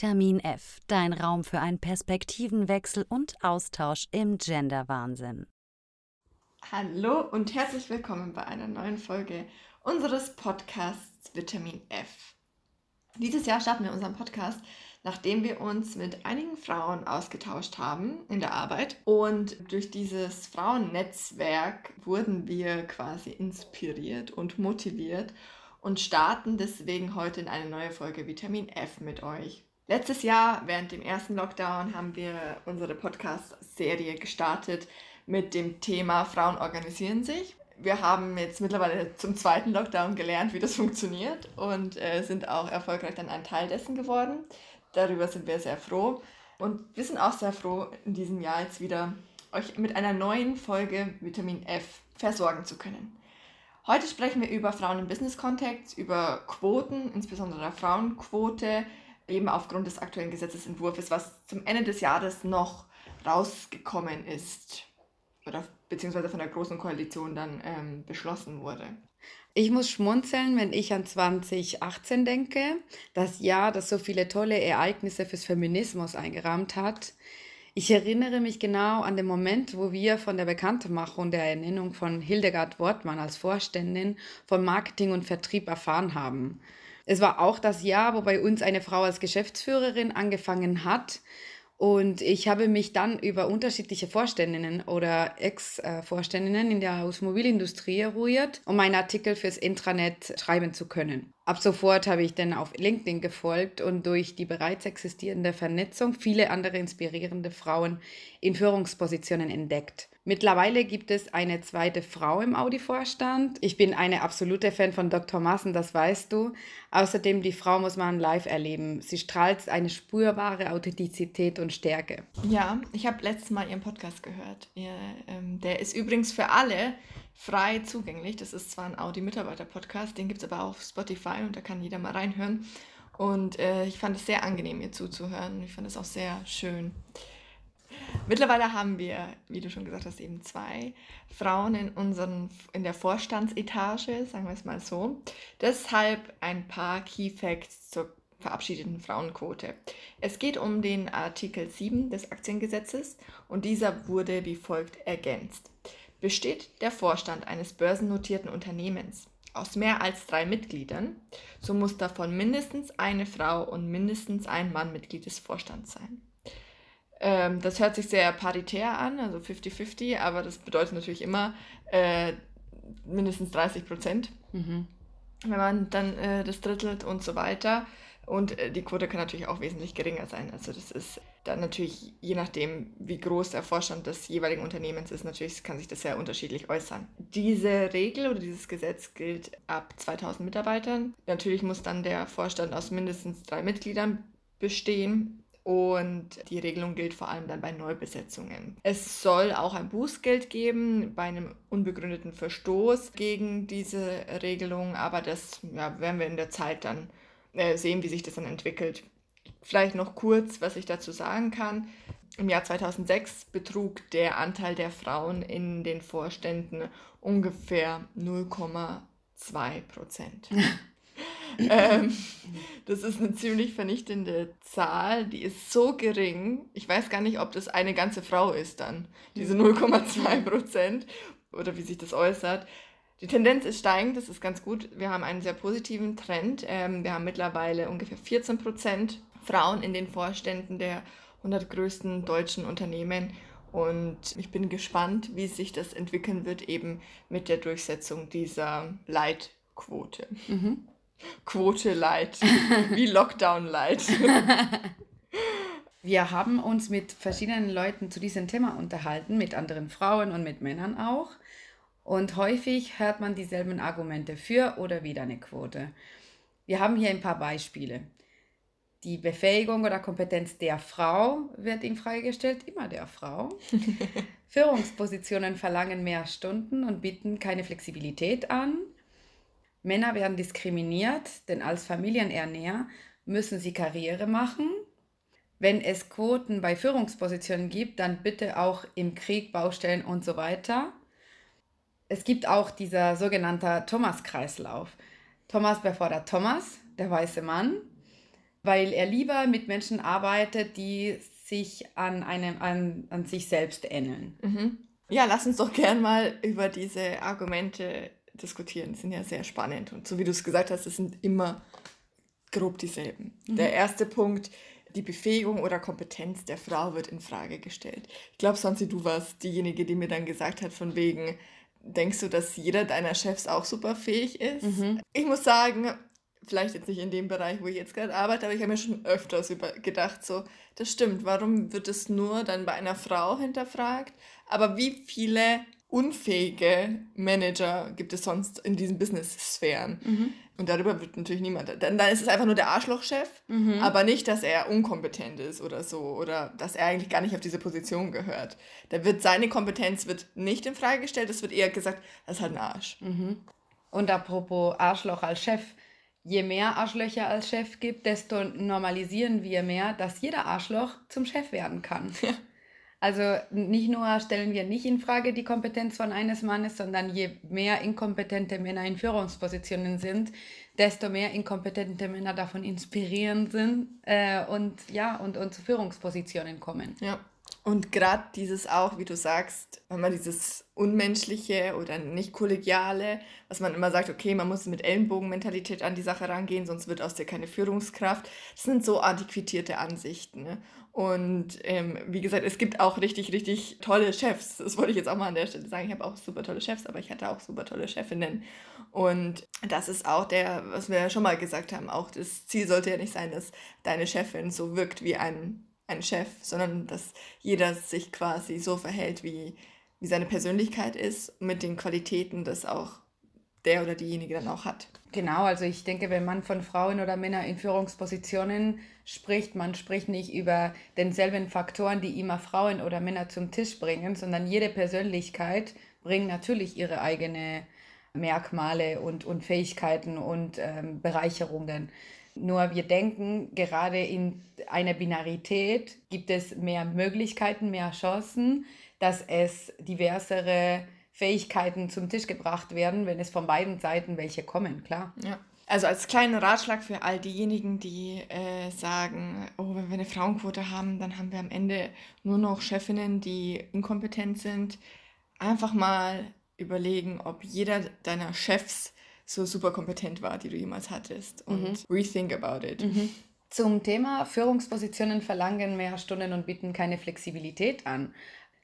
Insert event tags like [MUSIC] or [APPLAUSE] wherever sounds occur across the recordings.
Vitamin F, dein Raum für einen Perspektivenwechsel und Austausch im Gender-Wahnsinn. Hallo und herzlich willkommen bei einer neuen Folge unseres Podcasts Vitamin F. Dieses Jahr starten wir unseren Podcast, nachdem wir uns mit einigen Frauen ausgetauscht haben in der Arbeit. Und durch dieses Frauennetzwerk wurden wir quasi inspiriert und motiviert und starten deswegen heute in eine neue Folge Vitamin F mit euch. Letztes Jahr, während dem ersten Lockdown, haben wir unsere Podcast-Serie gestartet mit dem Thema Frauen organisieren sich. Wir haben jetzt mittlerweile zum zweiten Lockdown gelernt, wie das funktioniert und äh, sind auch erfolgreich dann ein Teil dessen geworden. Darüber sind wir sehr froh. Und wir sind auch sehr froh, in diesem Jahr jetzt wieder euch mit einer neuen Folge Vitamin F versorgen zu können. Heute sprechen wir über Frauen im Business-Kontext, über Quoten, insbesondere der Frauenquote, eben aufgrund des aktuellen Gesetzesentwurfs, was zum Ende des Jahres noch rausgekommen ist oder beziehungsweise von der Großen Koalition dann ähm, beschlossen wurde. Ich muss schmunzeln, wenn ich an 2018 denke, das Jahr, das so viele tolle Ereignisse fürs Feminismus eingerahmt hat. Ich erinnere mich genau an den Moment, wo wir von der Bekanntmachung der Ernennung von Hildegard Wortmann als Vorständin von Marketing und Vertrieb erfahren haben. Es war auch das Jahr, wo bei uns eine Frau als Geschäftsführerin angefangen hat, und ich habe mich dann über unterschiedliche Vorständinnen oder Ex-Vorständinnen in der Automobilindustrie eruiert, um einen Artikel fürs Intranet schreiben zu können. Ab sofort habe ich dann auf LinkedIn gefolgt und durch die bereits existierende Vernetzung viele andere inspirierende Frauen in Führungspositionen entdeckt. Mittlerweile gibt es eine zweite Frau im Audi-Vorstand. Ich bin eine absolute Fan von Dr. Maaßen, das weißt du. Außerdem, die Frau muss man live erleben. Sie strahlt eine spürbare Authentizität und Stärke. Ja, ich habe letztes Mal ihren Podcast gehört. Ihr, ähm, der ist übrigens für alle frei zugänglich. Das ist zwar ein Audi-Mitarbeiter-Podcast, den gibt es aber auch auf Spotify und da kann jeder mal reinhören. Und äh, ich fand es sehr angenehm, ihr zuzuhören. Ich fand es auch sehr schön. Mittlerweile haben wir, wie du schon gesagt hast, eben zwei Frauen in, unseren, in der Vorstandsetage, sagen wir es mal so. Deshalb ein paar Key Facts zur verabschiedeten Frauenquote. Es geht um den Artikel 7 des Aktiengesetzes und dieser wurde wie folgt ergänzt. Besteht der Vorstand eines börsennotierten Unternehmens aus mehr als drei Mitgliedern, so muss davon mindestens eine Frau und mindestens ein Mann Mitglied des Vorstands sein. Ähm, das hört sich sehr paritär an, also 50-50, aber das bedeutet natürlich immer äh, mindestens 30 Prozent, mhm. wenn man dann äh, das drittelt und so weiter. Und äh, die Quote kann natürlich auch wesentlich geringer sein. Also das ist dann natürlich, je nachdem, wie groß der Vorstand des jeweiligen Unternehmens ist, natürlich kann sich das sehr unterschiedlich äußern. Diese Regel oder dieses Gesetz gilt ab 2000 Mitarbeitern. Natürlich muss dann der Vorstand aus mindestens drei Mitgliedern bestehen und die Regelung gilt vor allem dann bei Neubesetzungen. Es soll auch ein Bußgeld geben bei einem unbegründeten Verstoß gegen diese Regelung, aber das ja, werden wir in der Zeit dann äh, sehen, wie sich das dann entwickelt. Vielleicht noch kurz, was ich dazu sagen kann. Im Jahr 2006 betrug der Anteil der Frauen in den Vorständen ungefähr 0,2 Prozent. [LAUGHS] ähm, das ist eine ziemlich vernichtende Zahl. Die ist so gering. Ich weiß gar nicht, ob das eine ganze Frau ist dann, diese 0,2 Prozent oder wie sich das äußert. Die Tendenz ist steigend, das ist ganz gut. Wir haben einen sehr positiven Trend. Ähm, wir haben mittlerweile ungefähr 14 Prozent Frauen in den Vorständen der 100 größten deutschen Unternehmen. Und ich bin gespannt, wie sich das entwickeln wird, eben mit der Durchsetzung dieser Leitquote. Mhm. Quote Light, [LAUGHS] wie Lockdown Light. [LAUGHS] Wir haben uns mit verschiedenen Leuten zu diesem Thema unterhalten, mit anderen Frauen und mit Männern auch. Und häufig hört man dieselben Argumente für oder wider eine Quote. Wir haben hier ein paar Beispiele. Die Befähigung oder Kompetenz der Frau wird in Frage gestellt, immer der Frau. [LAUGHS] Führungspositionen verlangen mehr Stunden und bieten keine Flexibilität an. Männer werden diskriminiert, denn als Familienernäher müssen sie Karriere machen. Wenn es Quoten bei Führungspositionen gibt, dann bitte auch im Krieg, Baustellen und so weiter. Es gibt auch dieser sogenannte Thomas-Kreislauf. Thomas befordert Thomas, der weiße Mann. weil er lieber mit Menschen arbeitet, die sich an, einem, an, an sich selbst ähneln. Mhm. Ja, lass uns doch gern mal über diese Argumente diskutieren. Die sind ja sehr spannend. Und so wie du es gesagt hast, es sind immer grob dieselben. Mhm. Der erste Punkt, die Befähigung oder Kompetenz der Frau wird in Frage gestellt. Ich glaube, Sonsi, du warst diejenige, die mir dann gesagt hat, von wegen, denkst du, dass jeder deiner Chefs auch super fähig ist? Mhm. Ich muss sagen, vielleicht jetzt nicht in dem Bereich, wo ich jetzt gerade arbeite, aber ich habe mir schon öfters über gedacht, so, das stimmt, warum wird es nur dann bei einer Frau hinterfragt? Aber wie viele unfähige Manager gibt es sonst in diesen Business-Sphären? Mhm. Und darüber wird natürlich niemand. Dann, dann ist es einfach nur der Arschlochchef, mhm. aber nicht, dass er unkompetent ist oder so oder dass er eigentlich gar nicht auf diese Position gehört. Da wird seine Kompetenz wird nicht in Frage gestellt, es wird eher gesagt, das ist halt ein Arsch. Mhm. Und apropos Arschloch als Chef, je mehr Arschlöcher als Chef gibt, desto normalisieren wir mehr, dass jeder Arschloch zum Chef werden kann. Also nicht nur stellen wir nicht in Frage die Kompetenz von eines Mannes, sondern je mehr inkompetente Männer in Führungspositionen sind, desto mehr inkompetente Männer davon inspirieren sind äh, und ja und, und zu Führungspositionen kommen. Ja. Und gerade dieses auch, wie du sagst, wenn man dieses Unmenschliche oder nicht kollegiale, was man immer sagt, okay, man muss mit Ellenbogenmentalität an die Sache rangehen, sonst wird aus dir keine Führungskraft. Das sind so antiquierte Ansichten. Ne? Und ähm, wie gesagt, es gibt auch richtig, richtig tolle Chefs. Das wollte ich jetzt auch mal an der Stelle sagen. Ich habe auch super tolle Chefs, aber ich hatte auch super tolle Chefinnen. Und das ist auch der, was wir ja schon mal gesagt haben, auch das Ziel sollte ja nicht sein, dass deine Chefin so wirkt wie ein, ein Chef, sondern dass jeder sich quasi so verhält, wie, wie seine Persönlichkeit ist, mit den Qualitäten, das auch der oder diejenige dann auch hat. Genau, also ich denke, wenn man von Frauen oder Männern in Führungspositionen spricht, man spricht nicht über denselben Faktoren, die immer Frauen oder Männer zum Tisch bringen, sondern jede Persönlichkeit bringt natürlich ihre eigene Merkmale und, und Fähigkeiten und ähm, Bereicherungen. Nur wir denken, gerade in einer Binarität gibt es mehr Möglichkeiten, mehr Chancen, dass es diversere Fähigkeiten zum Tisch gebracht werden, wenn es von beiden Seiten welche kommen, klar. Ja. Also als kleinen Ratschlag für all diejenigen, die äh, sagen, oh, wenn wir eine Frauenquote haben, dann haben wir am Ende nur noch Chefinnen, die inkompetent sind. Einfach mal überlegen, ob jeder deiner Chefs so super kompetent war, die du jemals hattest. Und mhm. rethink about it. Mhm. Zum Thema Führungspositionen verlangen mehr Stunden und bieten keine Flexibilität an.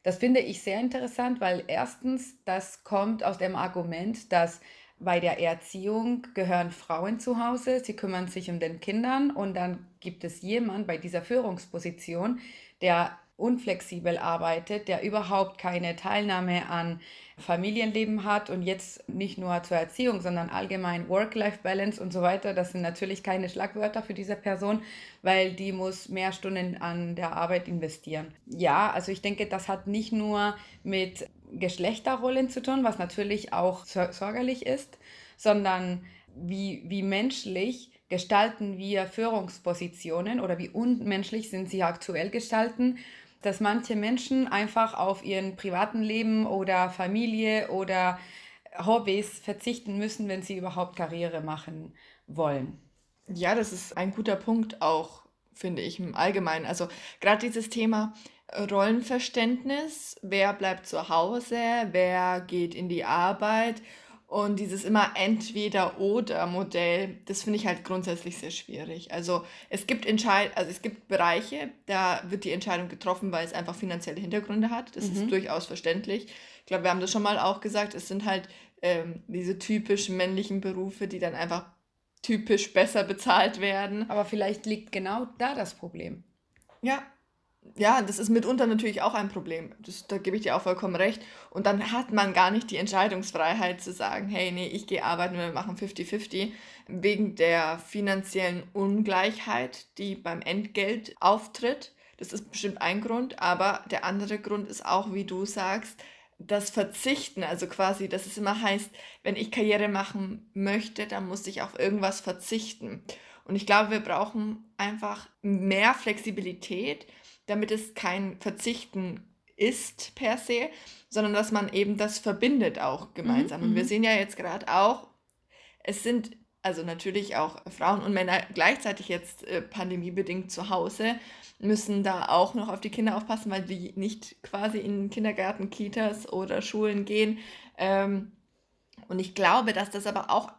Das finde ich sehr interessant, weil erstens, das kommt aus dem Argument, dass bei der Erziehung gehören Frauen zu Hause, sie kümmern sich um den Kindern und dann gibt es jemand bei dieser Führungsposition, der unflexibel arbeitet, der überhaupt keine Teilnahme an Familienleben hat und jetzt nicht nur zur Erziehung, sondern allgemein Work-Life-Balance und so weiter, das sind natürlich keine Schlagwörter für diese Person, weil die muss mehr Stunden an der Arbeit investieren. Ja, also ich denke, das hat nicht nur mit Geschlechterrollen zu tun, was natürlich auch sorgerlich ist, sondern wie, wie menschlich gestalten wir Führungspositionen oder wie unmenschlich sind sie aktuell gestalten dass manche Menschen einfach auf ihren privaten Leben oder Familie oder Hobbys verzichten müssen, wenn sie überhaupt Karriere machen wollen. Ja, das ist ein guter Punkt auch, finde ich, im Allgemeinen. Also gerade dieses Thema Rollenverständnis, wer bleibt zu Hause, wer geht in die Arbeit und dieses immer Entweder-Oder-Modell, das finde ich halt grundsätzlich sehr schwierig. Also es gibt Entscheid also es gibt Bereiche, da wird die Entscheidung getroffen, weil es einfach finanzielle Hintergründe hat. Das mhm. ist durchaus verständlich. Ich glaube, wir haben das schon mal auch gesagt, es sind halt ähm, diese typisch männlichen Berufe, die dann einfach typisch besser bezahlt werden. Aber vielleicht liegt genau da das Problem. Ja, ja, das ist mitunter natürlich auch ein Problem. Das, da gebe ich dir auch vollkommen recht. Und dann hat man gar nicht die Entscheidungsfreiheit zu sagen, hey, nee, ich gehe arbeiten, wir machen 50-50, wegen der finanziellen Ungleichheit, die beim Entgelt auftritt. Das ist bestimmt ein Grund, aber der andere Grund ist auch, wie du sagst, das Verzichten, also quasi, dass es immer heißt, wenn ich Karriere machen möchte, dann muss ich auf irgendwas verzichten. Und ich glaube, wir brauchen einfach mehr Flexibilität, damit es kein Verzichten ist per se, sondern dass man eben das verbindet auch gemeinsam. Mhm. Und wir mhm. sehen ja jetzt gerade auch, es sind, also natürlich auch Frauen und Männer gleichzeitig jetzt äh, pandemiebedingt zu Hause, müssen da auch noch auf die Kinder aufpassen, weil die nicht quasi in Kindergarten, Kitas oder Schulen gehen. Ähm, und ich glaube, dass das aber auch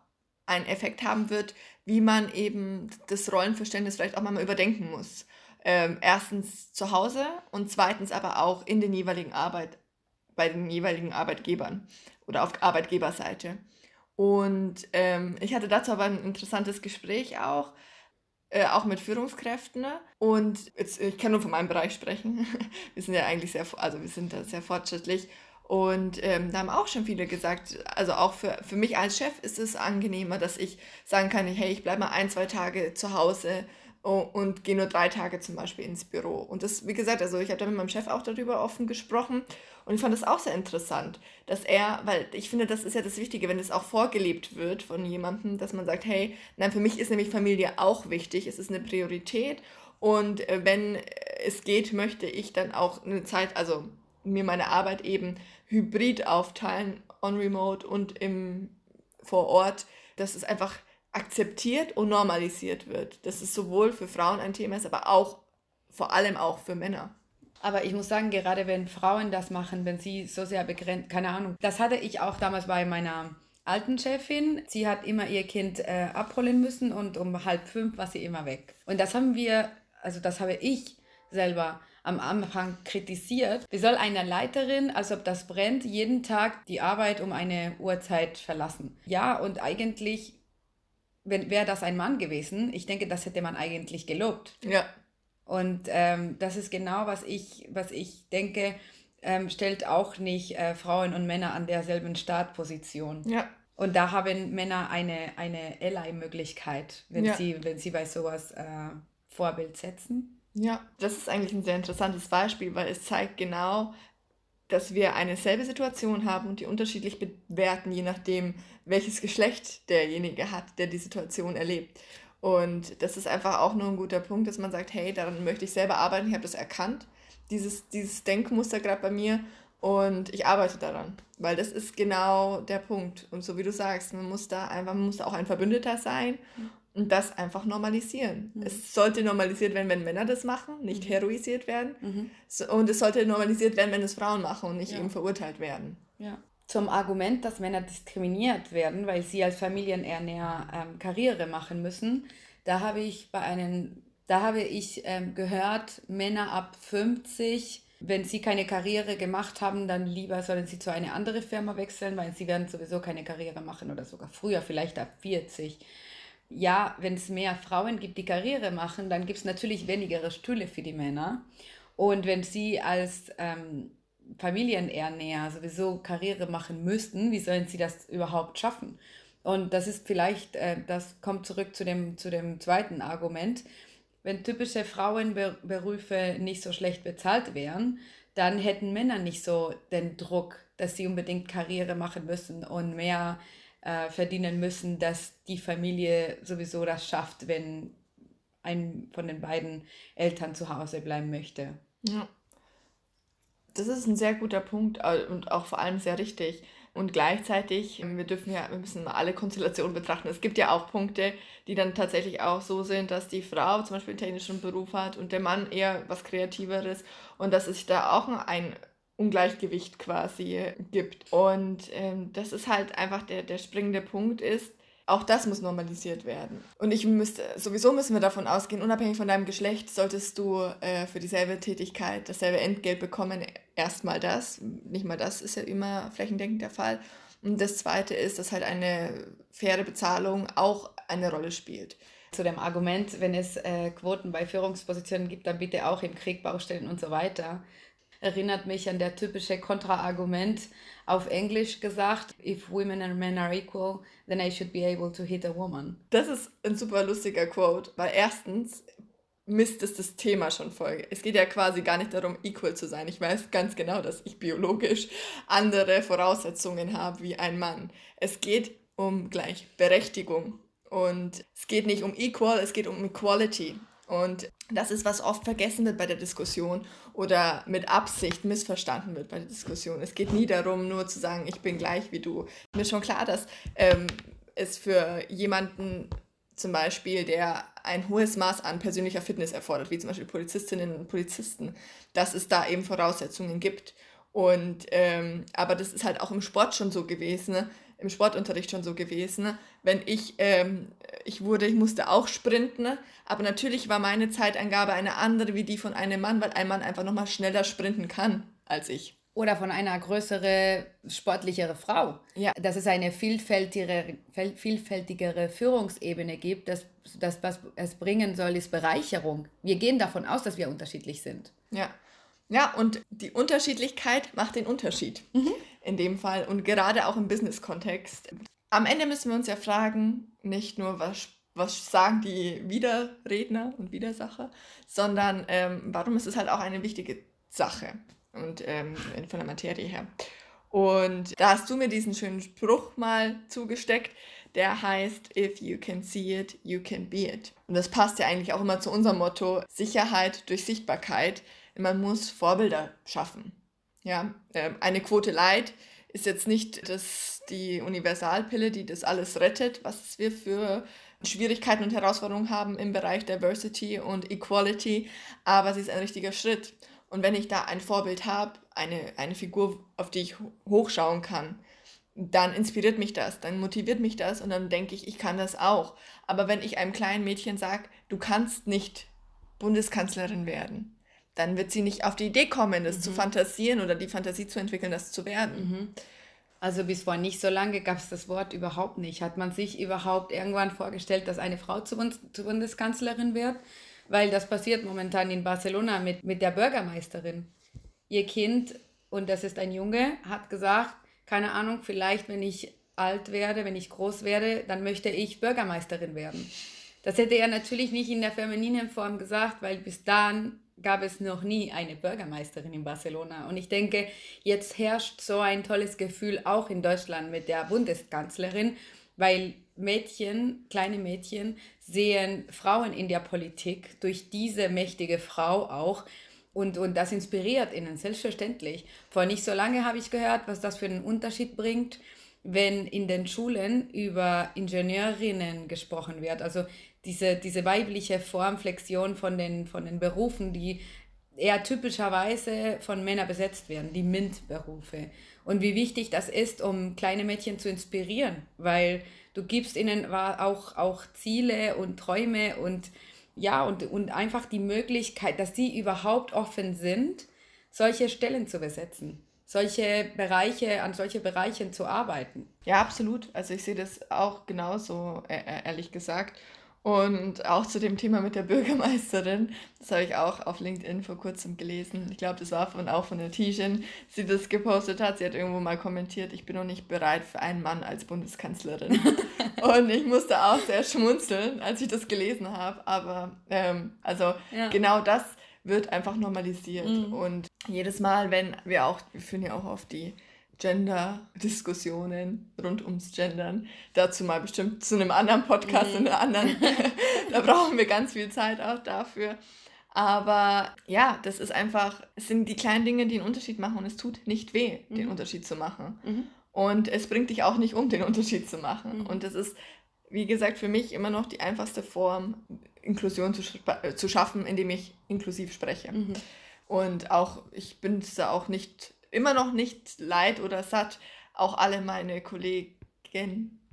einen Effekt haben wird, wie man eben das Rollenverständnis vielleicht auch mal überdenken muss. Ähm, erstens zu Hause und zweitens aber auch in den jeweiligen Arbeit, bei den jeweiligen Arbeitgebern oder auf Arbeitgeberseite. Und ähm, ich hatte dazu aber ein interessantes Gespräch auch, äh, auch mit Führungskräften. Und jetzt, ich kann nur von meinem Bereich sprechen. [LAUGHS] wir sind ja eigentlich sehr, also wir sind da sehr fortschrittlich. Und ähm, da haben auch schon viele gesagt, also auch für, für mich als Chef ist es angenehmer, dass ich sagen kann, hey, ich bleibe mal ein, zwei Tage zu Hause und gehe nur drei Tage zum Beispiel ins Büro. Und das, wie gesagt, also ich habe da mit meinem Chef auch darüber offen gesprochen und ich fand das auch sehr interessant, dass er, weil ich finde, das ist ja das Wichtige, wenn es auch vorgelebt wird von jemandem, dass man sagt, hey, nein, für mich ist nämlich Familie auch wichtig, es ist eine Priorität und äh, wenn es geht, möchte ich dann auch eine Zeit, also mir meine Arbeit eben hybrid aufteilen, on remote und im vor Ort, dass es einfach akzeptiert und normalisiert wird. Dass es sowohl für Frauen ein Thema ist, aber auch vor allem auch für Männer. Aber ich muss sagen, gerade wenn Frauen das machen, wenn sie so sehr begrenzt, keine Ahnung, das hatte ich auch damals bei meiner alten Chefin. Sie hat immer ihr Kind äh, abholen müssen und um halb fünf war sie immer weg. Und das haben wir, also das habe ich selber am Anfang kritisiert. Wie soll eine Leiterin, als ob das brennt, jeden Tag die Arbeit um eine Uhrzeit verlassen? Ja, und eigentlich wäre das ein Mann gewesen, ich denke, das hätte man eigentlich gelobt. Ja. Und ähm, das ist genau, was ich, was ich denke, ähm, stellt auch nicht äh, Frauen und Männer an derselben Startposition. Ja. Und da haben Männer eine, eine Ally-Möglichkeit, wenn, ja. sie, wenn sie bei sowas äh, Vorbild setzen. Ja, das ist eigentlich ein sehr interessantes Beispiel, weil es zeigt genau, dass wir eine selbe Situation haben und die unterschiedlich bewerten, je nachdem, welches Geschlecht derjenige hat, der die Situation erlebt. Und das ist einfach auch nur ein guter Punkt, dass man sagt, hey, daran möchte ich selber arbeiten, ich habe das erkannt, dieses, dieses Denkmuster gerade bei mir und ich arbeite daran, weil das ist genau der Punkt. Und so wie du sagst, man muss da einfach, man muss da auch ein Verbündeter sein und das einfach normalisieren. Mhm. Es sollte normalisiert werden, wenn Männer das machen, nicht mhm. heroisiert werden. Mhm. Und es sollte normalisiert werden, wenn es Frauen machen und nicht ja. eben verurteilt werden. Ja. Zum Argument, dass Männer diskriminiert werden, weil sie als Familienernährer ähm, Karriere machen müssen, da habe ich bei einem, da habe ich ähm, gehört, Männer ab 50 wenn sie keine Karriere gemacht haben, dann lieber sollen sie zu einer anderen Firma wechseln, weil sie werden sowieso keine Karriere machen oder sogar früher, vielleicht ab 40 ja, wenn es mehr Frauen gibt, die Karriere machen, dann gibt es natürlich weniger Stühle für die Männer. Und wenn sie als ähm, Familienernäher sowieso Karriere machen müssten, wie sollen sie das überhaupt schaffen? Und das ist vielleicht, äh, das kommt zurück zu dem, zu dem zweiten Argument. Wenn typische Frauenberufe nicht so schlecht bezahlt wären, dann hätten Männer nicht so den Druck, dass sie unbedingt Karriere machen müssen und mehr äh, verdienen müssen, dass die Familie sowieso das schafft, wenn ein von den beiden Eltern zu Hause bleiben möchte. Ja. Das ist ein sehr guter Punkt äh, und auch vor allem sehr richtig. Und gleichzeitig, wir dürfen ja, wir müssen alle Konstellationen betrachten. Es gibt ja auch Punkte, die dann tatsächlich auch so sind, dass die Frau zum Beispiel einen technischen Beruf hat und der Mann eher was Kreativeres und dass es da auch ein Ungleichgewicht quasi gibt. Und ähm, das ist halt einfach der, der springende Punkt ist, auch das muss normalisiert werden. Und ich müsste, sowieso müssen wir davon ausgehen, unabhängig von deinem Geschlecht, solltest du äh, für dieselbe Tätigkeit dasselbe Entgelt bekommen. Erstmal das, nicht mal das ist ja immer flächendeckend der Fall. Und das Zweite ist, dass halt eine faire Bezahlung auch eine Rolle spielt. Zu dem Argument, wenn es äh, Quoten bei Führungspositionen gibt, dann bitte auch im Krieg, Baustellen und so weiter erinnert mich an der typische Kontraargument auf Englisch gesagt, if women and men are equal, then I should be able to hit a woman. Das ist ein super lustiger Quote, weil erstens misst es das Thema schon voll. Es geht ja quasi gar nicht darum, equal zu sein. Ich weiß ganz genau, dass ich biologisch andere Voraussetzungen habe wie ein Mann. Es geht um Gleichberechtigung und es geht nicht um equal, es geht um equality. Und das ist, was oft vergessen wird bei der Diskussion oder mit Absicht missverstanden wird bei der Diskussion. Es geht nie darum, nur zu sagen, ich bin gleich wie du. Mir ist schon klar, dass ähm, es für jemanden zum Beispiel, der ein hohes Maß an persönlicher Fitness erfordert, wie zum Beispiel Polizistinnen und Polizisten, dass es da eben Voraussetzungen gibt. Und ähm, aber das ist halt auch im Sport schon so gewesen, ne? Im Sportunterricht schon so gewesen. Wenn ich, ähm, ich wurde, ich musste auch sprinten, aber natürlich war meine Zeitangabe eine andere wie die von einem Mann, weil ein Mann einfach nochmal schneller sprinten kann als ich. Oder von einer größeren, sportlichere Frau. Ja. Dass es eine vielfältigere, vielfältigere Führungsebene gibt, dass das, was es bringen soll, ist Bereicherung. Wir gehen davon aus, dass wir unterschiedlich sind. Ja. Ja, und die Unterschiedlichkeit macht den Unterschied mhm. in dem Fall und gerade auch im Business-Kontext. Am Ende müssen wir uns ja fragen, nicht nur, was, was sagen die Widerredner und Widersacher, sondern ähm, warum ist es halt auch eine wichtige Sache und ähm, von der Materie her. Und da hast du mir diesen schönen Spruch mal zugesteckt, der heißt, if you can see it, you can be it. Und das passt ja eigentlich auch immer zu unserem Motto, Sicherheit durch Sichtbarkeit man muss Vorbilder schaffen. Ja, ähm, eine Quote Light ist jetzt nicht das, die Universalpille, die das alles rettet, was wir für Schwierigkeiten und Herausforderungen haben im Bereich Diversity und Equality, aber sie ist ein richtiger Schritt. Und wenn ich da ein Vorbild habe, eine, eine Figur, auf die ich hochschauen kann, dann inspiriert mich das, dann motiviert mich das und dann denke ich, ich kann das auch. Aber wenn ich einem kleinen Mädchen sage, du kannst nicht Bundeskanzlerin werden, dann wird sie nicht auf die Idee kommen, das mhm. zu fantasieren oder die Fantasie zu entwickeln, das zu werden. Mhm. Also bis vor nicht so lange gab es das Wort überhaupt nicht. Hat man sich überhaupt irgendwann vorgestellt, dass eine Frau zu, uns, zu Bundeskanzlerin wird? Weil das passiert momentan in Barcelona mit, mit der Bürgermeisterin. Ihr Kind, und das ist ein Junge, hat gesagt, keine Ahnung, vielleicht wenn ich alt werde, wenn ich groß werde, dann möchte ich Bürgermeisterin werden. Das hätte er natürlich nicht in der femininen Form gesagt, weil bis dann gab es noch nie eine Bürgermeisterin in Barcelona. Und ich denke, jetzt herrscht so ein tolles Gefühl auch in Deutschland mit der Bundeskanzlerin, weil Mädchen, kleine Mädchen, sehen Frauen in der Politik durch diese mächtige Frau auch. Und, und das inspiriert ihnen, selbstverständlich. Vor nicht so lange habe ich gehört, was das für einen Unterschied bringt, wenn in den Schulen über Ingenieurinnen gesprochen wird. Also diese, diese weibliche Formflexion von den, von den Berufen, die eher typischerweise von Männern besetzt werden, die MINT-Berufe. Und wie wichtig das ist, um kleine Mädchen zu inspirieren, weil du gibst ihnen auch, auch Ziele und Träume und ja, und, und einfach die Möglichkeit, dass sie überhaupt offen sind, solche Stellen zu besetzen solche Bereiche, an solche Bereichen zu arbeiten. Ja, absolut. Also ich sehe das auch genauso, e-, e-, ehrlich gesagt. Und auch zu dem Thema mit der Bürgermeisterin, das habe ich auch auf LinkedIn vor kurzem gelesen. Ich glaube, das war von, auch von der Tishin, sie das gepostet hat. Sie hat irgendwo mal kommentiert, ich bin noch nicht bereit für einen Mann als Bundeskanzlerin. [LAUGHS] und ich musste auch sehr schmunzeln, als ich das gelesen habe. Aber ähm, also ja. genau das wird einfach normalisiert. Mhm. Und jedes Mal, wenn wir auch, wir führen ja auch oft die Gender-Diskussionen rund ums Gendern. Dazu mal bestimmt zu einem anderen Podcast, mhm. in einer anderen. [LAUGHS] da brauchen wir ganz viel Zeit auch dafür. Aber ja, das ist einfach, es sind die kleinen Dinge, die einen Unterschied machen und es tut nicht weh, mhm. den Unterschied zu machen. Mhm. Und es bringt dich auch nicht um, den Unterschied zu machen. Mhm. Und das ist, wie gesagt, für mich immer noch die einfachste Form, Inklusion zu, zu schaffen, indem ich inklusiv spreche. Mhm. Und auch, ich bin es da auch nicht immer noch nicht leid oder satt, auch alle meine Kollegen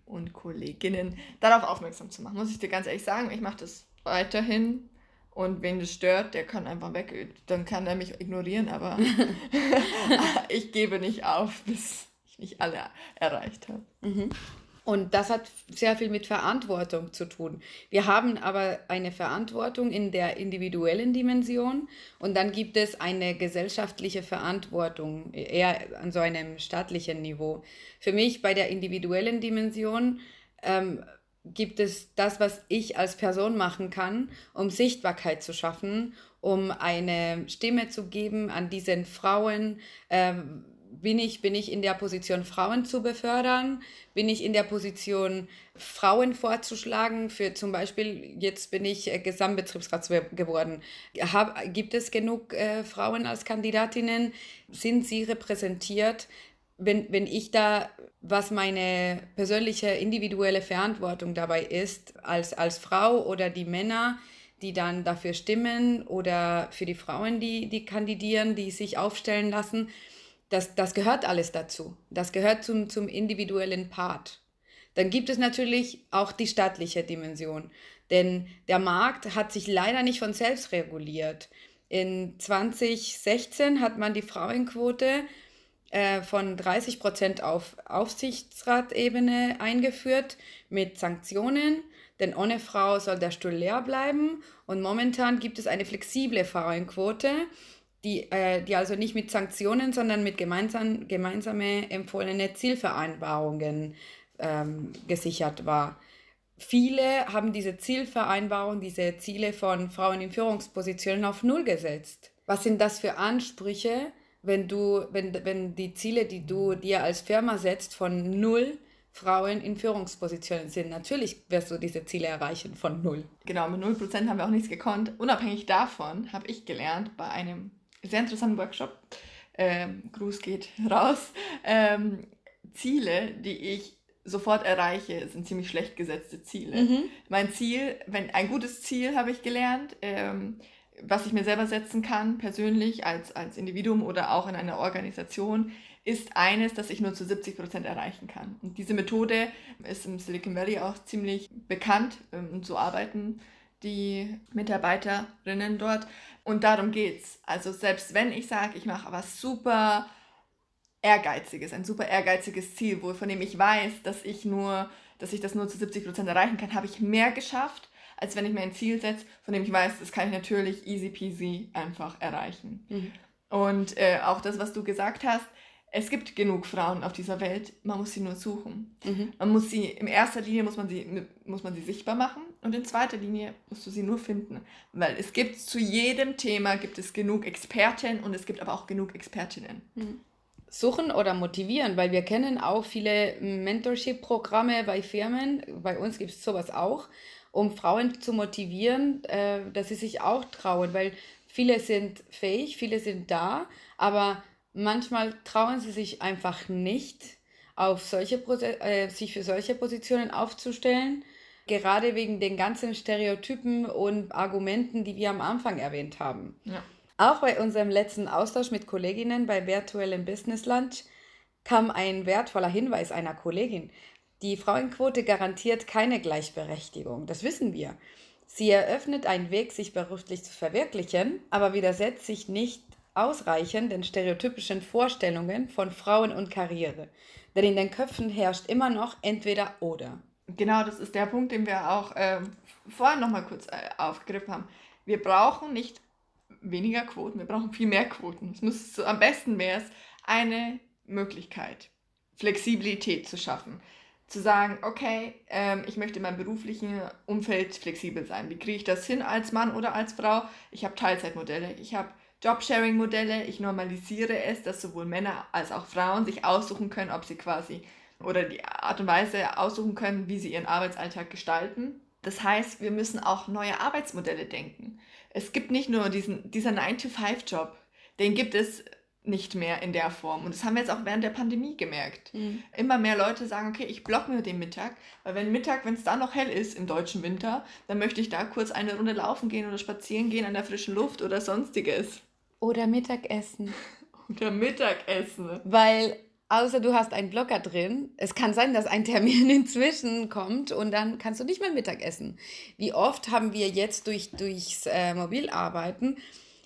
und Kolleginnen darauf aufmerksam zu machen. Muss ich dir ganz ehrlich sagen, ich mache das weiterhin und wen das stört, der kann einfach weg. Dann kann er mich ignorieren, aber [LAUGHS] [LAUGHS] ich gebe nicht auf, bis ich nicht alle erreicht habe. Mhm. Und das hat sehr viel mit Verantwortung zu tun. Wir haben aber eine Verantwortung in der individuellen Dimension und dann gibt es eine gesellschaftliche Verantwortung, eher an so einem staatlichen Niveau. Für mich bei der individuellen Dimension ähm, gibt es das, was ich als Person machen kann, um Sichtbarkeit zu schaffen, um eine Stimme zu geben an diesen Frauen. Ähm, bin ich, bin ich in der Position, Frauen zu befördern? Bin ich in der Position, Frauen vorzuschlagen? Für zum Beispiel, jetzt bin ich äh, Gesamtbetriebsrat geworden. Hab, gibt es genug äh, Frauen als Kandidatinnen? Sind sie repräsentiert? wenn, wenn ich da, was meine persönliche individuelle Verantwortung dabei ist, als, als Frau oder die Männer, die dann dafür stimmen oder für die Frauen, die, die kandidieren, die sich aufstellen lassen, das, das gehört alles dazu. Das gehört zum, zum individuellen Part. Dann gibt es natürlich auch die staatliche Dimension. Denn der Markt hat sich leider nicht von selbst reguliert. In 2016 hat man die Frauenquote äh, von 30 Prozent auf Aufsichtsratebene eingeführt mit Sanktionen. Denn ohne Frau soll der Stuhl leer bleiben. Und momentan gibt es eine flexible Frauenquote, die, äh, die also nicht mit Sanktionen, sondern mit gemeinsam, gemeinsame empfohlene Zielvereinbarungen ähm, gesichert war. Viele haben diese Zielvereinbarung, diese Ziele von Frauen in Führungspositionen auf Null gesetzt. Was sind das für Ansprüche, wenn du, wenn, wenn die Ziele, die du dir als Firma setzt, von Null Frauen in Führungspositionen sind. Natürlich wirst du diese Ziele erreichen von null. Genau, mit null Prozent haben wir auch nichts gekonnt. Unabhängig davon habe ich gelernt bei einem sehr interessanten Workshop, ähm, Gruß geht [LAUGHS] raus, ähm, Ziele, die ich sofort erreiche, sind ziemlich schlecht gesetzte Ziele. Mhm. Mein Ziel, wenn ein gutes Ziel habe ich gelernt, ähm, was ich mir selber setzen kann, persönlich als, als Individuum oder auch in einer Organisation, ist eines, das ich nur zu 70 Prozent erreichen kann. Und diese Methode ist im Silicon Valley auch ziemlich bekannt ähm, und so arbeiten die Mitarbeiterinnen dort. Und darum geht's. Also selbst wenn ich sage, ich mache was super ehrgeiziges, ein super ehrgeiziges Ziel, wo, von dem ich weiß, dass ich nur, dass ich das nur zu 70 Prozent erreichen kann, habe ich mehr geschafft, als wenn ich mir ein Ziel setze, von dem ich weiß, das kann ich natürlich easy peasy einfach erreichen. Mhm. Und äh, auch das, was du gesagt hast, es gibt genug Frauen auf dieser Welt, man muss sie nur suchen. Mhm. Man muss sie, in erster Linie muss man, sie, muss man sie sichtbar machen und in zweiter Linie musst du sie nur finden. Weil es gibt zu jedem Thema gibt es genug Experten und es gibt aber auch genug Expertinnen. Mhm suchen oder motivieren, weil wir kennen auch viele Mentorship-Programme bei Firmen, bei uns gibt es sowas auch, um Frauen zu motivieren, äh, dass sie sich auch trauen, weil viele sind fähig, viele sind da, aber manchmal trauen sie sich einfach nicht, auf solche, äh, sich für solche Positionen aufzustellen, gerade wegen den ganzen Stereotypen und Argumenten, die wir am Anfang erwähnt haben. Ja. Auch bei unserem letzten Austausch mit Kolleginnen bei virtuellem Business Lunch kam ein wertvoller Hinweis einer Kollegin. Die Frauenquote garantiert keine Gleichberechtigung, das wissen wir. Sie eröffnet einen Weg, sich beruflich zu verwirklichen, aber widersetzt sich nicht ausreichend den stereotypischen Vorstellungen von Frauen und Karriere. Denn in den Köpfen herrscht immer noch entweder oder. Genau, das ist der Punkt, den wir auch äh, vorhin nochmal kurz äh, aufgegriffen haben. Wir brauchen nicht weniger Quoten, wir brauchen viel mehr Quoten. Es muss so, am besten wäre es eine Möglichkeit, Flexibilität zu schaffen. Zu sagen, okay, ähm, ich möchte in meinem beruflichen Umfeld flexibel sein. Wie kriege ich das hin als Mann oder als Frau? Ich habe Teilzeitmodelle, ich habe Jobsharing-Modelle, ich normalisiere es, dass sowohl Männer als auch Frauen sich aussuchen können, ob sie quasi oder die Art und Weise aussuchen können, wie sie ihren Arbeitsalltag gestalten. Das heißt, wir müssen auch neue Arbeitsmodelle denken es gibt nicht nur diesen, dieser 9-to-5-Job, den gibt es nicht mehr in der Form. Und das haben wir jetzt auch während der Pandemie gemerkt. Mhm. Immer mehr Leute sagen, okay, ich block mir den Mittag, weil wenn Mittag, wenn es da noch hell ist im deutschen Winter, dann möchte ich da kurz eine Runde laufen gehen oder spazieren gehen an der frischen Luft oder sonstiges. Oder Mittagessen. [LAUGHS] oder Mittagessen. Weil außer du hast einen Blocker drin. Es kann sein, dass ein Termin [LAUGHS] inzwischen kommt und dann kannst du nicht mehr Mittag essen. Wie oft haben wir jetzt durch, durchs äh, Mobilarbeiten,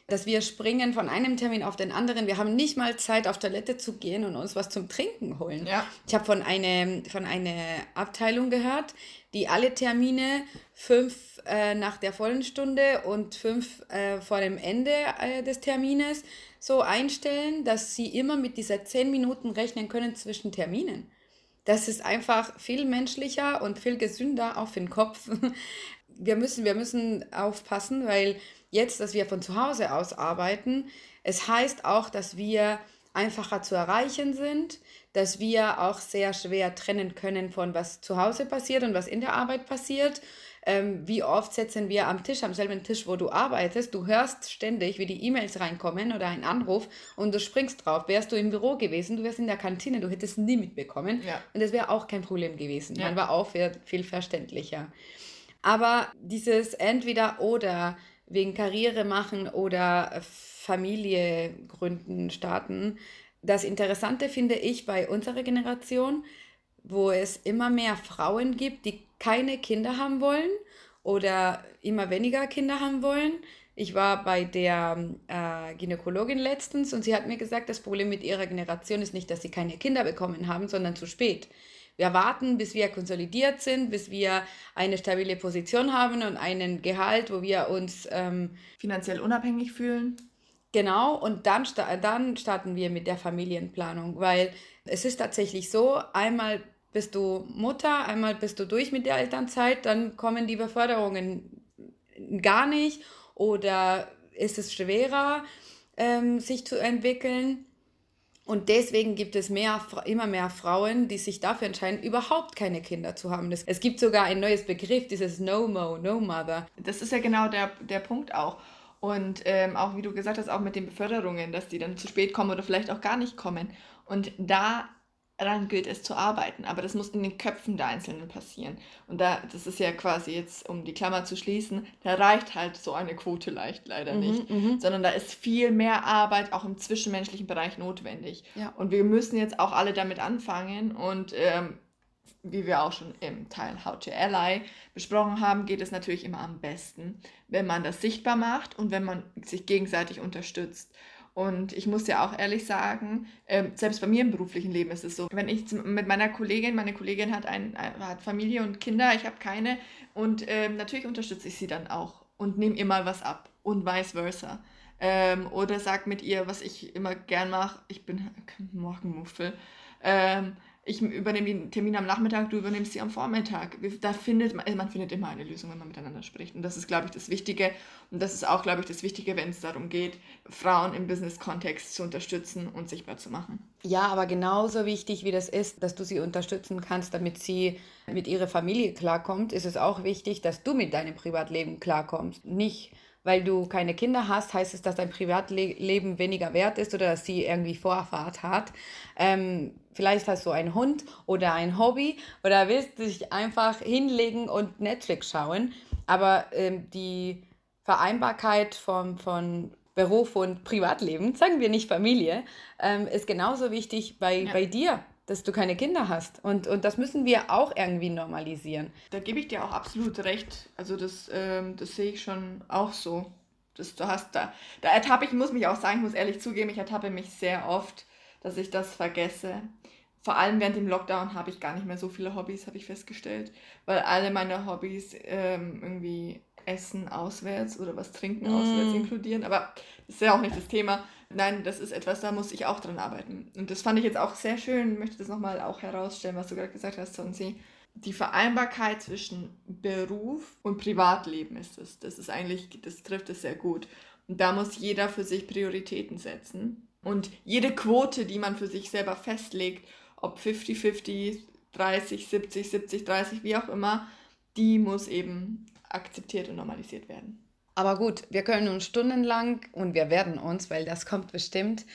dass wir springen von einem Termin auf den anderen. Wir haben nicht mal Zeit, auf Toilette zu gehen und uns was zum Trinken holen. Ja. Ich habe von, eine, von einer Abteilung gehört, die alle Termine fünf äh, nach der vollen Stunde und fünf äh, vor dem Ende äh, des Termines so einstellen, dass sie immer mit dieser zehn Minuten rechnen können zwischen Terminen. Das ist einfach viel menschlicher und viel gesünder auch für den Kopf. [LAUGHS] Wir müssen, wir müssen aufpassen, weil jetzt, dass wir von zu Hause aus arbeiten, es heißt auch, dass wir einfacher zu erreichen sind, dass wir auch sehr schwer trennen können von was zu Hause passiert und was in der Arbeit passiert ähm, wie oft sitzen wir am Tisch, am selben Tisch, wo du arbeitest. Du hörst ständig, wie die E-Mails reinkommen oder ein Anruf und du springst drauf. Wärst du im Büro gewesen, du wärst in der Kantine, du hättest nie mitbekommen. Ja. Und das wäre auch kein Problem gewesen. Ja. Man war auch viel verständlicher. Aber dieses entweder oder wegen Karriere machen oder Familie gründen, starten, das Interessante finde ich bei unserer Generation, wo es immer mehr Frauen gibt, die keine Kinder haben wollen oder immer weniger Kinder haben wollen. Ich war bei der äh, Gynäkologin letztens und sie hat mir gesagt, das Problem mit ihrer Generation ist nicht, dass sie keine Kinder bekommen haben, sondern zu spät. Wir warten, bis wir konsolidiert sind, bis wir eine stabile Position haben und einen Gehalt, wo wir uns ähm, finanziell unabhängig fühlen. Genau, und dann, dann starten wir mit der Familienplanung, weil es ist tatsächlich so, einmal bist du Mutter, einmal bist du durch mit der Elternzeit, dann kommen die Beförderungen gar nicht oder ist es schwerer, ähm, sich zu entwickeln. Und deswegen gibt es mehr, immer mehr Frauen, die sich dafür entscheiden, überhaupt keine Kinder zu haben. Es gibt sogar ein neues Begriff, dieses No-Mo, No-Mother. Das ist ja genau der, der Punkt auch. Und ähm, auch wie du gesagt hast, auch mit den Beförderungen, dass die dann zu spät kommen oder vielleicht auch gar nicht kommen. Und da daran gilt es zu arbeiten. Aber das muss in den Köpfen der Einzelnen passieren. Und da, das ist ja quasi jetzt, um die Klammer zu schließen, da reicht halt so eine Quote leicht leider mhm, nicht. Mhm. Sondern da ist viel mehr Arbeit auch im zwischenmenschlichen Bereich notwendig. Ja. Und wir müssen jetzt auch alle damit anfangen. Und ähm, wie wir auch schon im Teil How to Ally besprochen haben, geht es natürlich immer am besten, wenn man das sichtbar macht und wenn man sich gegenseitig unterstützt. Und ich muss ja auch ehrlich sagen, äh, selbst bei mir im beruflichen Leben ist es so, wenn ich mit meiner Kollegin, meine Kollegin hat, ein, hat Familie und Kinder, ich habe keine und äh, natürlich unterstütze ich sie dann auch und nehme ihr mal was ab und vice versa. Ähm, oder sag mit ihr, was ich immer gern mache, ich bin [LAUGHS] Morgenmuffel. Ähm, ich übernehme den Termin am Nachmittag, du übernimmst sie am Vormittag. Da findet man, man findet immer eine Lösung, wenn man miteinander spricht. Und das ist, glaube ich, das Wichtige. Und das ist auch, glaube ich, das Wichtige, wenn es darum geht, Frauen im Business-Kontext zu unterstützen und sichtbar zu machen. Ja, aber genauso wichtig, wie das ist, dass du sie unterstützen kannst, damit sie mit ihrer Familie klarkommt, ist es auch wichtig, dass du mit deinem Privatleben klarkommst. Nicht weil du keine Kinder hast, heißt es, dass dein Privatleben weniger wert ist oder dass sie irgendwie Vorfahrt hat. Ähm, vielleicht hast du einen Hund oder ein Hobby oder willst dich einfach hinlegen und Netflix schauen. Aber ähm, die Vereinbarkeit von, von Beruf und Privatleben, sagen wir nicht Familie, ähm, ist genauso wichtig bei, ja. bei dir dass du keine Kinder hast. Und, und das müssen wir auch irgendwie normalisieren. Da gebe ich dir auch absolut recht. Also das, ähm, das sehe ich schon auch so. Das, du hast da, da ertappe ich, muss mich auch sagen, ich muss ehrlich zugeben, ich ertappe mich sehr oft, dass ich das vergesse. Vor allem während dem Lockdown habe ich gar nicht mehr so viele Hobbys, habe ich festgestellt, weil alle meine Hobbys ähm, irgendwie Essen auswärts oder was trinken mm. auswärts inkludieren. Aber das ist ja auch nicht das Thema. Nein, das ist etwas, da muss ich auch dran arbeiten. Und das fand ich jetzt auch sehr schön, möchte das nochmal auch herausstellen, was du gerade gesagt hast, Sonsi. Die Vereinbarkeit zwischen Beruf und Privatleben ist es. Das ist eigentlich, das trifft es sehr gut. Und da muss jeder für sich Prioritäten setzen. Und jede Quote, die man für sich selber festlegt, ob 50-50, 30, 70, 70, 30, wie auch immer, die muss eben akzeptiert und normalisiert werden. Aber gut, wir können uns stundenlang und wir werden uns, weil das kommt bestimmt,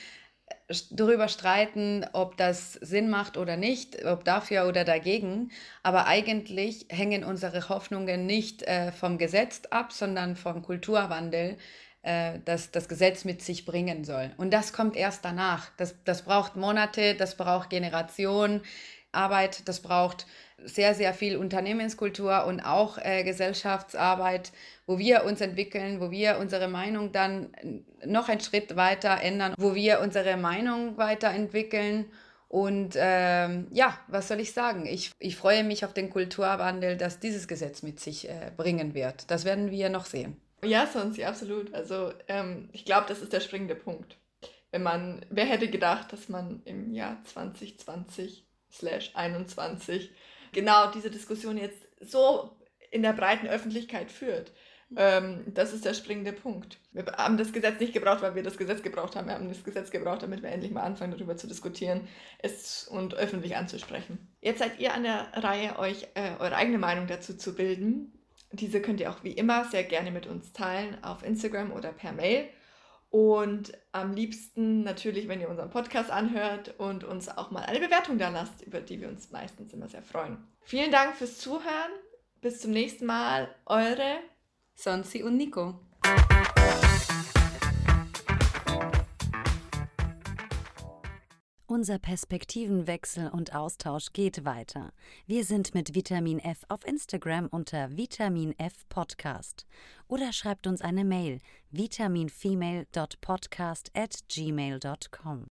darüber streiten, ob das Sinn macht oder nicht, ob dafür oder dagegen. Aber eigentlich hängen unsere Hoffnungen nicht äh, vom Gesetz ab, sondern vom Kulturwandel, äh, das das Gesetz mit sich bringen soll. Und das kommt erst danach. Das, das braucht Monate, das braucht Generationen. Arbeit, das braucht sehr, sehr viel Unternehmenskultur und auch äh, Gesellschaftsarbeit, wo wir uns entwickeln, wo wir unsere Meinung dann noch einen Schritt weiter ändern, wo wir unsere Meinung weiterentwickeln. Und ähm, ja, was soll ich sagen? Ich, ich freue mich auf den Kulturwandel, dass dieses Gesetz mit sich äh, bringen wird. Das werden wir noch sehen. Ja, sonst, ja, absolut. Also ähm, ich glaube, das ist der springende Punkt. Wenn man, wer hätte gedacht, dass man im Jahr 2020 slash 21 genau diese Diskussion jetzt so in der breiten Öffentlichkeit führt. Ähm, das ist der springende Punkt. Wir haben das Gesetz nicht gebraucht, weil wir das Gesetz gebraucht haben. Wir haben das Gesetz gebraucht, damit wir endlich mal anfangen, darüber zu diskutieren es und öffentlich anzusprechen. Jetzt seid ihr an der Reihe, euch äh, eure eigene Meinung dazu zu bilden. diese könnt ihr auch wie immer sehr gerne mit uns teilen auf Instagram oder per Mail. Und am liebsten natürlich, wenn ihr unseren Podcast anhört und uns auch mal eine Bewertung da lasst, über die wir uns meistens immer sehr freuen. Vielen Dank fürs Zuhören. Bis zum nächsten Mal. Eure Sonsi und Nico. Unser Perspektivenwechsel und Austausch geht weiter. Wir sind mit Vitamin F auf Instagram unter Vitamin F Podcast oder schreibt uns eine Mail vitaminfemale.podcast at gmail.com.